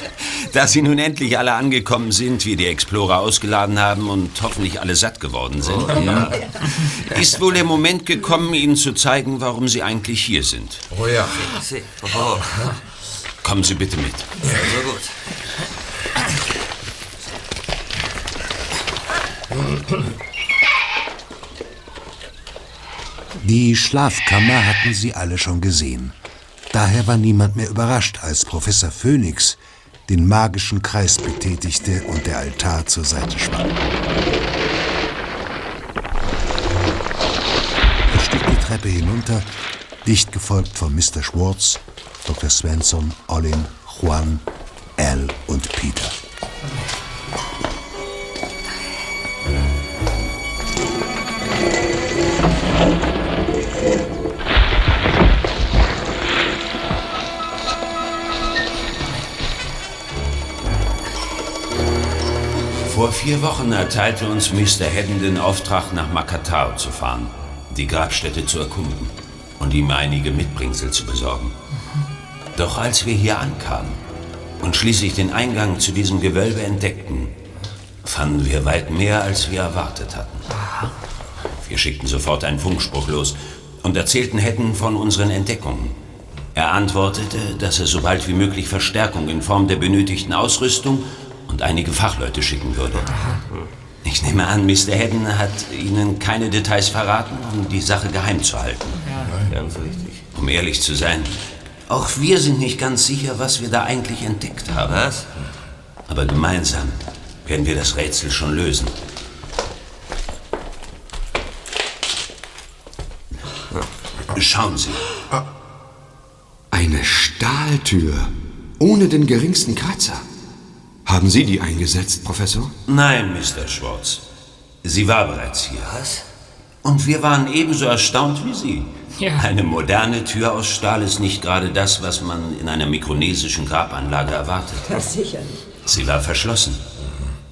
dass Sie nun endlich alle angekommen sind, wir die Explorer ausgeladen haben und hoffentlich alle satt geworden sind, ist wohl der Moment gekommen, Ihnen zu zeigen, warum Sie eigentlich hier sind. Oh ja. Oh. Kommen Sie bitte mit. So gut. Die Schlafkammer hatten sie alle schon gesehen. Daher war niemand mehr überrascht, als Professor Phoenix den magischen Kreis betätigte und der Altar zur Seite schwang. Er stieg die Treppe hinunter, dicht gefolgt von Mr. Schwartz, Dr. Svensson, Olin, Juan, Al und Peter. Vor vier Wochen erteilte uns Mr. Hedden den Auftrag, nach Makatao zu fahren, die Grabstätte zu erkunden und ihm einige Mitbringsel zu besorgen. Doch als wir hier ankamen und schließlich den Eingang zu diesem Gewölbe entdeckten, fanden wir weit mehr, als wir erwartet hatten. Wir schickten sofort einen Funkspruch los und erzählten Hedden von unseren Entdeckungen. Er antwortete, dass er so bald wie möglich Verstärkung in Form der benötigten Ausrüstung und einige Fachleute schicken würde. Ich nehme an, Mr. Hedden hat Ihnen keine Details verraten, um die Sache geheim zu halten. Ja, ganz richtig. Um ehrlich zu sein, auch wir sind nicht ganz sicher, was wir da eigentlich entdeckt haben. Was? Aber gemeinsam werden wir das Rätsel schon lösen. Schauen Sie. Eine Stahltür. Ohne den geringsten Kratzer. Haben Sie die eingesetzt, Professor? Nein, Mr. Schwartz. Sie war bereits hier. Was? Und wir waren ebenso erstaunt wie Sie. Ja. Eine moderne Tür aus Stahl ist nicht gerade das, was man in einer mikronesischen Grabanlage erwartet. Das sicher nicht. Sie war verschlossen.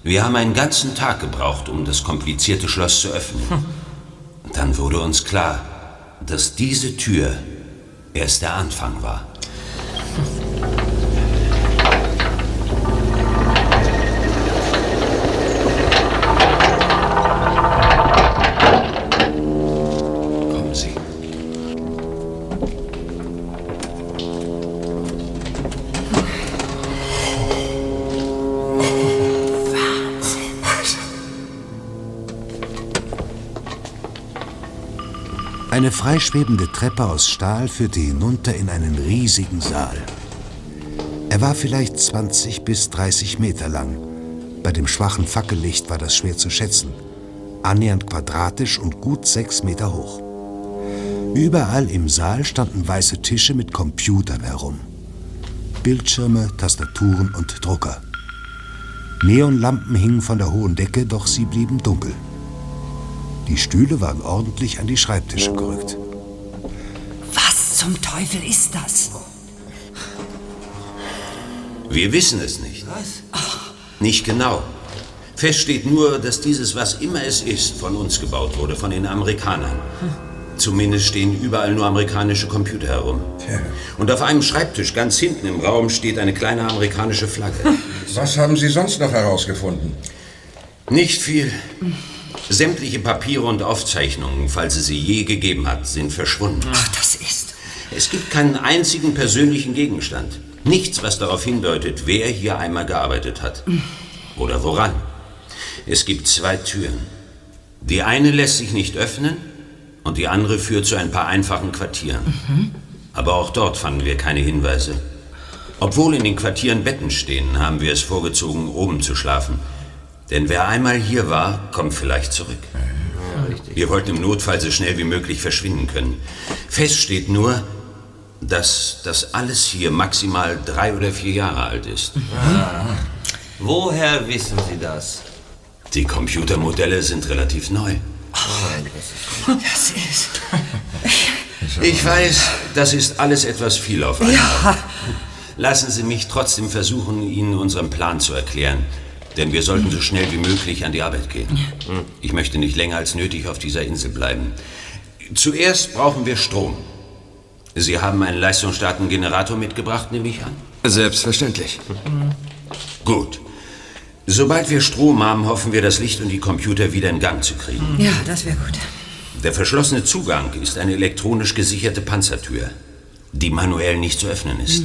Wir haben einen ganzen Tag gebraucht, um das komplizierte Schloss zu öffnen. Dann wurde uns klar, dass diese Tür erst der Anfang war. Freischwebende Treppe aus Stahl führte hinunter in einen riesigen Saal. Er war vielleicht 20 bis 30 Meter lang. Bei dem schwachen Fackellicht war das schwer zu schätzen. Annähernd quadratisch und gut sechs Meter hoch. Überall im Saal standen weiße Tische mit Computern herum. Bildschirme, Tastaturen und Drucker. Neonlampen hingen von der hohen Decke, doch sie blieben dunkel. Die Stühle waren ordentlich an die Schreibtische gerückt. Was zum Teufel ist das? Wir wissen es nicht. Nicht genau. Fest steht nur, dass dieses, was immer es ist, von uns gebaut wurde, von den Amerikanern. Zumindest stehen überall nur amerikanische Computer herum. Und auf einem Schreibtisch ganz hinten im Raum steht eine kleine amerikanische Flagge. Was haben Sie sonst noch herausgefunden? Nicht viel. Sämtliche Papiere und Aufzeichnungen, falls es sie je gegeben hat, sind verschwunden. Ach, das ist. Es gibt keinen einzigen persönlichen Gegenstand. Nichts, was darauf hindeutet, wer hier einmal gearbeitet hat. Oder woran. Es gibt zwei Türen. Die eine lässt sich nicht öffnen und die andere führt zu ein paar einfachen Quartieren. Aber auch dort fanden wir keine Hinweise. Obwohl in den Quartieren Betten stehen, haben wir es vorgezogen, oben zu schlafen. Denn wer einmal hier war, kommt vielleicht zurück. Wir wollten im Notfall so schnell wie möglich verschwinden können. Fest steht nur, dass das alles hier maximal drei oder vier Jahre alt ist. Woher wissen Sie das? Die Computermodelle sind relativ neu. Das ist. Ich weiß, das ist alles etwas viel auf einmal. Lassen Sie mich trotzdem versuchen, Ihnen unseren Plan zu erklären. Denn wir sollten so schnell wie möglich an die Arbeit gehen. Ich möchte nicht länger als nötig auf dieser Insel bleiben. Zuerst brauchen wir Strom. Sie haben einen leistungsstarken Generator mitgebracht, nehme ich an? Selbstverständlich. Gut. Sobald wir Strom haben, hoffen wir, das Licht und die Computer wieder in Gang zu kriegen. Ja, das wäre gut. Der verschlossene Zugang ist eine elektronisch gesicherte Panzertür, die manuell nicht zu öffnen ist.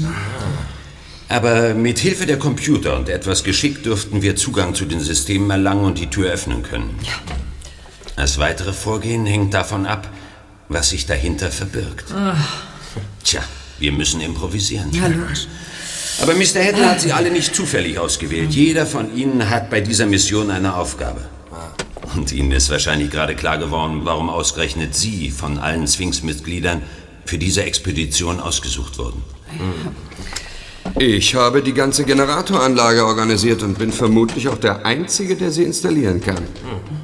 Aber mit Hilfe der Computer und etwas Geschick dürften wir Zugang zu den Systemen erlangen und die Tür öffnen können. Das weitere Vorgehen hängt davon ab, was sich dahinter verbirgt. Tja, wir müssen improvisieren. Ja, logisch. Aber Mr. Hedden hat sie alle nicht zufällig ausgewählt. Jeder von ihnen hat bei dieser Mission eine Aufgabe. Und Ihnen ist wahrscheinlich gerade klar geworden, warum ausgerechnet Sie von allen Sphinx-Mitgliedern für diese Expedition ausgesucht wurden. Ich habe die ganze Generatoranlage organisiert und bin vermutlich auch der Einzige, der sie installieren kann.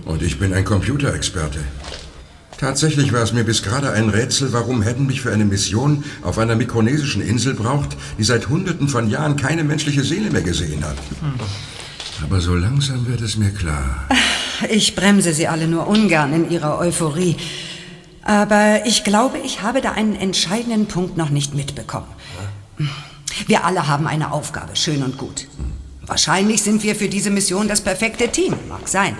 Und ich bin ein Computerexperte. Tatsächlich war es mir bis gerade ein Rätsel, warum Hedden mich für eine Mission auf einer mikronesischen Insel braucht, die seit Hunderten von Jahren keine menschliche Seele mehr gesehen hat. Aber so langsam wird es mir klar. Ich bremse Sie alle nur ungern in Ihrer Euphorie. Aber ich glaube, ich habe da einen entscheidenden Punkt noch nicht mitbekommen. Wir alle haben eine Aufgabe, schön und gut. Wahrscheinlich sind wir für diese Mission das perfekte Team, mag sein.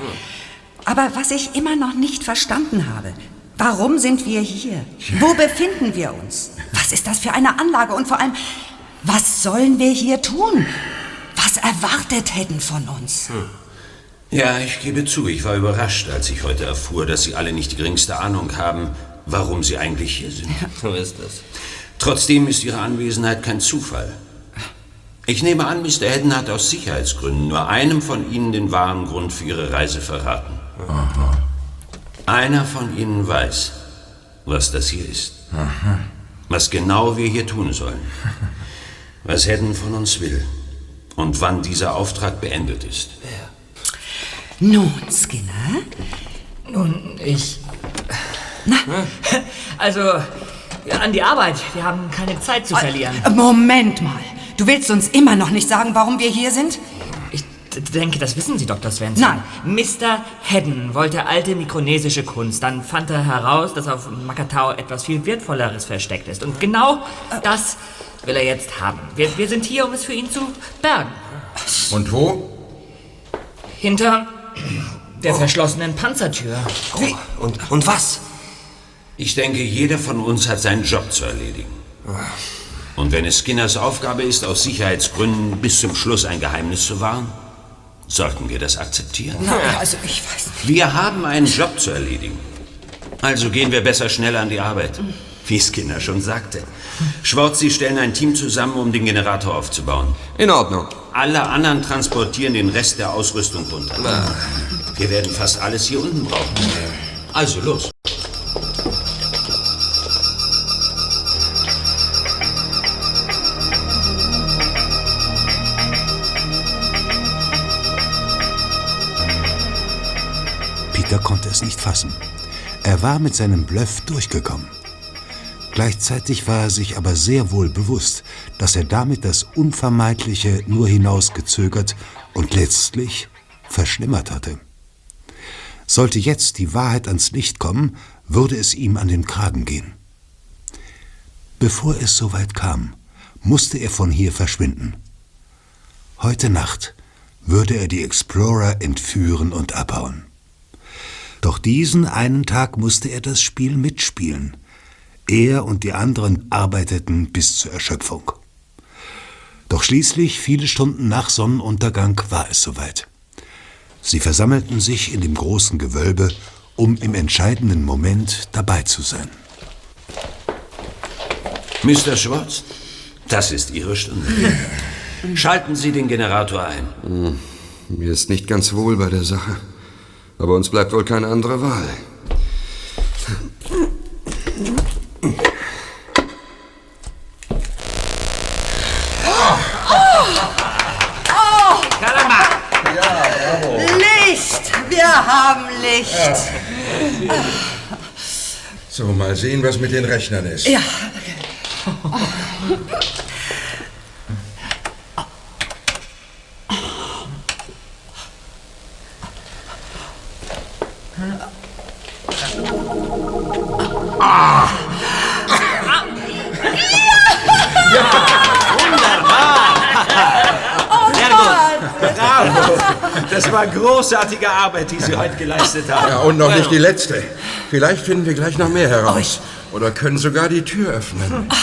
Aber was ich immer noch nicht verstanden habe, warum sind wir hier? Wo befinden wir uns? Was ist das für eine Anlage? Und vor allem, was sollen wir hier tun? Was erwartet Hedden von uns? Ja, ich gebe zu, ich war überrascht, als ich heute erfuhr, dass Sie alle nicht die geringste Ahnung haben, warum Sie eigentlich hier sind. So ist es. Trotzdem ist Ihre Anwesenheit kein Zufall. Ich nehme an, Mr. Hedden hat aus Sicherheitsgründen nur einem von Ihnen den wahren Grund für Ihre Reise verraten. Einer von Ihnen weiß, was das hier ist. Was genau wir hier tun sollen. Was Hedden von uns will. Und wann dieser Auftrag beendet ist. Nun, Skinner? Nun, ich. Also, ja, an die Arbeit. Wir haben keine Zeit zu verlieren. Moment mal. Du willst uns immer noch nicht sagen, warum wir hier sind? Ich denke, das wissen Sie, Dr. Svensson. Nein. Mr. Hedden wollte alte mikronesische Kunst. Dann fand er heraus, dass auf Makatao etwas viel Wertvolleres versteckt ist. Und genau das will er jetzt haben. Wir, wir sind hier, um es für ihn zu bergen. Und wo? Hinter der verschlossenen Panzertür. Wie? Und, und was? Ich denke, jeder von uns hat seinen Job zu erledigen. Und wenn es Skinners Aufgabe ist, aus Sicherheitsgründen bis zum Schluss ein Geheimnis zu wahren, sollten wir das akzeptieren. Na, also ich weiß nicht. Wir haben einen Job zu erledigen. Also gehen wir besser schnell an die Arbeit. Wie Skinner schon sagte. Schwartz, Sie stellen ein Team zusammen, um den Generator aufzubauen. In Ordnung. Alle anderen transportieren den Rest der Ausrüstung runter. Wir werden fast alles hier unten brauchen. Also los. Nicht fassen. Er war mit seinem Bluff durchgekommen. Gleichzeitig war er sich aber sehr wohl bewusst, dass er damit das Unvermeidliche nur hinausgezögert und letztlich verschlimmert hatte. Sollte jetzt die Wahrheit ans Licht kommen, würde es ihm an den Kragen gehen. Bevor es soweit kam, musste er von hier verschwinden. Heute Nacht würde er die Explorer entführen und abhauen. Doch diesen einen Tag musste er das Spiel mitspielen. Er und die anderen arbeiteten bis zur Erschöpfung. Doch schließlich, viele Stunden nach Sonnenuntergang, war es soweit. Sie versammelten sich in dem großen Gewölbe, um im entscheidenden Moment dabei zu sein. Mr. Schwartz, das ist Ihre Stunde. Schalten Sie den Generator ein. Hm, Mir ist nicht ganz wohl bei der Sache. Aber uns bleibt wohl keine andere Wahl. Ja. Licht! Wir haben Licht! So, mal sehen, was mit den Rechnern ist. Ja. Ah. Wunderbar! Oh Sehr gut! Bravo! Das war großartige Arbeit, die Sie heute geleistet haben. Ja, und noch nicht die letzte. Vielleicht finden wir gleich noch mehr heraus. Oder können sogar die Tür öffnen. Ah.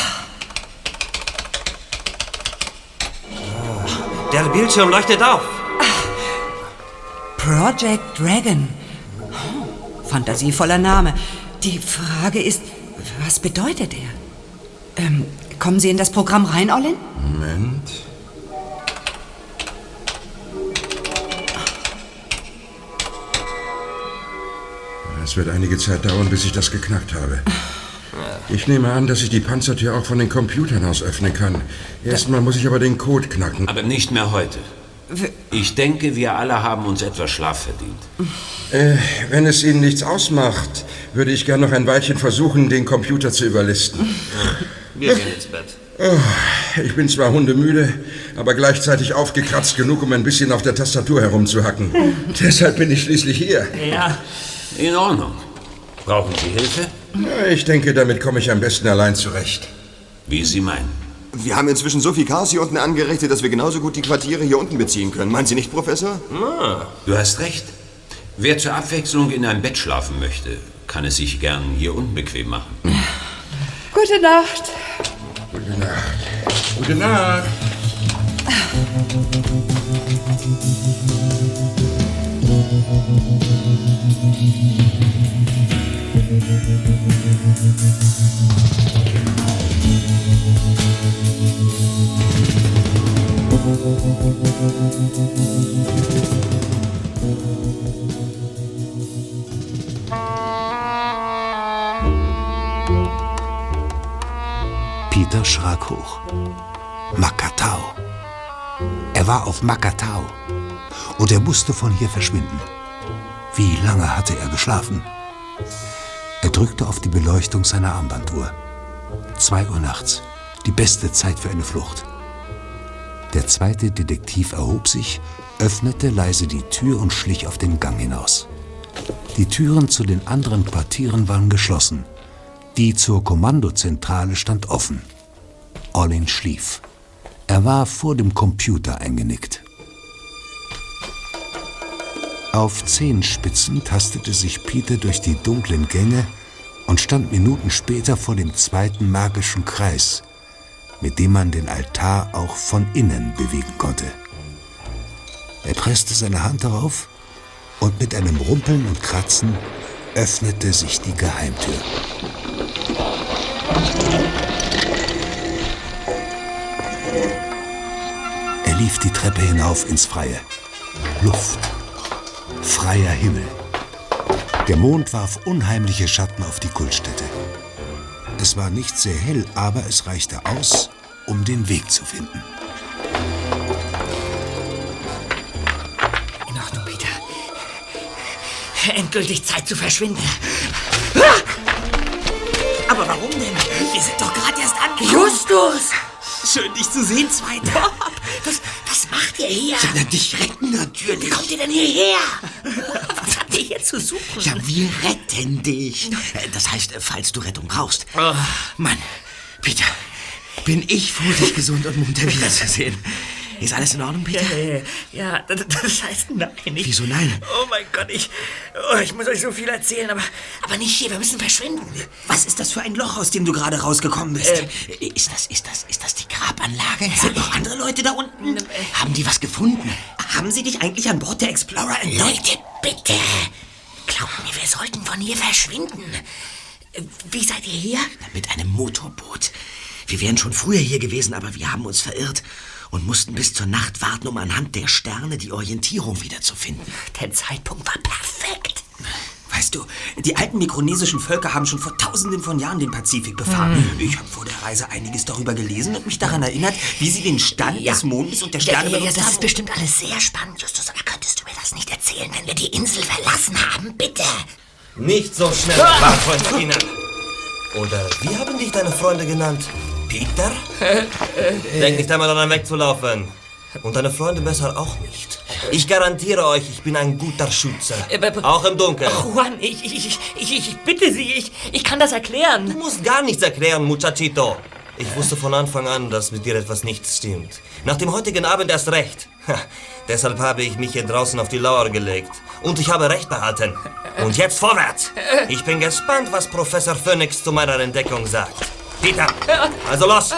Der Bildschirm leuchtet auf. Project Dragon. Fantasievoller Name. Die Frage ist, was bedeutet er? Ähm, kommen Sie in das Programm rein, Olin? Moment. Es wird einige Zeit dauern, bis ich das geknackt habe. Ich nehme an, dass ich die Panzertür auch von den Computern aus öffnen kann. Erstmal muss ich aber den Code knacken. Aber nicht mehr heute. Ich denke, wir alle haben uns etwas Schlaf verdient. Äh, wenn es Ihnen nichts ausmacht, würde ich gern noch ein Weilchen versuchen, den Computer zu überlisten. Wir gehen ins Bett. Oh, ich bin zwar hundemüde, aber gleichzeitig aufgekratzt genug, um ein bisschen auf der Tastatur herumzuhacken. Deshalb bin ich schließlich hier. Ja, in Ordnung. Brauchen Sie Hilfe? Ja, Ich denke, damit komme ich am besten allein zurecht. Wie Sie meinen. Wir haben inzwischen so viel Chaos hier unten angerichtet, dass wir genauso gut die Quartiere hier unten beziehen können. Meinen Sie nicht, Professor? Du hast recht. Wer zur Abwechslung in einem Bett schlafen möchte, kann es sich gern hier unten bequem machen. Gute Nacht. Gute Nacht. Gute Nacht. Peter schrak hoch. Makatao. Er war auf Makatao. Und er musste von hier verschwinden. Wie lange hatte er geschlafen? Er drückte auf die Beleuchtung seiner Armbanduhr. Zwei Uhr nachts. Die beste Zeit für eine Flucht. Der zweite Detektiv erhob sich, öffnete leise die Tür und schlich auf den Gang hinaus. Die Türen zu den anderen Quartieren waren geschlossen. Die zur Kommandozentrale stand offen. Orlin schlief. Er war vor dem Computer eingenickt. Auf Zehenspitzen tastete sich Peter durch die dunklen Gänge und stand Minuten später vor dem zweiten magischen Kreis, mit dem man den Altar auch von innen bewegen konnte. Er presste seine Hand darauf und mit einem Rumpeln und Kratzen öffnete sich die Geheimtür. Er lief die Treppe hinauf ins Freie. Luft. Freier Himmel. Der Mond warf unheimliche Schatten auf die Kultstätte. Es war nicht sehr hell, aber es reichte aus, um den Weg zu finden. In Ordnung, Peter. Endgültig Zeit zu verschwinden. Aber warum denn? Wir sind doch gerade erst angekommen. Justus! Schön, dich zu sehen, Zweiter. Was, was macht ihr hier? Ja, dich retten natürlich. Wie kommt ihr denn hierher? Was habt ihr hier zu suchen? Ja, wir retten dich. Äh, Das heißt, äh, falls du Rettung brauchst. Oh. Mann, Peter, bin ich froh, dich gesund und munter wiederzusehen. Ist alles in Ordnung, Peter? Ja, ja, ja, das, das heißt nein. Ich, Wieso nein? Oh mein Gott, ich, oh, ich muss euch so viel erzählen, aber, aber nicht hier. Wir müssen verschwinden. Was ist das für ein Loch, aus dem du gerade rausgekommen bist? Äh, ist das, ist das, ist das die Grabanlage? Sind noch andere Leute da unten? Haben die was gefunden? Haben sie dich eigentlich an Bord der Explorer entdeckt? Leute, bitte. Glaubt mir, wir sollten von hier verschwinden. Äh, Wie seid ihr hier? Mit einem Motorboot. Wir wären schon früher hier gewesen, aber wir haben uns verirrt und mussten bis zur Nacht warten, um anhand der Sterne die Orientierung wiederzufinden. Der Zeitpunkt war perfekt. Weißt du, die alten mikronesischen Völker haben schon vor tausenden von Jahren den Pazifik befahren. Hm. Ich habe vor der Reise einiges darüber gelesen und mich daran erinnert, wie sie den Stand Ja. des Mondes und der Ja, Sterne ja, ja, benutzt das haben. ist bestimmt alles sehr spannend, Justus, aber könntest du mir das nicht erzählen, wenn wir die Insel verlassen haben, bitte? Nicht so schnell, Ah! Skinner. Oder wie haben dich deine Freunde genannt? Peter? Denk nicht einmal daran wegzulaufen. Und deine Freunde besser auch nicht. Ich garantiere euch, ich bin ein guter Schütze. Auch im Dunkeln. Juan, ich, ich, ich, ich, bitte Sie, ich, ich kann das erklären. Du musst gar nichts erklären, Muchachito. Ich wusste von Anfang an, dass mit dir etwas nicht stimmt. Nach dem heutigen Abend erst recht. Ha, deshalb habe ich mich hier draußen auf die Lauer gelegt. Und ich habe recht behalten. Und jetzt vorwärts! Ich bin gespannt, was Professor Phoenix zu meiner Entdeckung sagt. Peter, also los!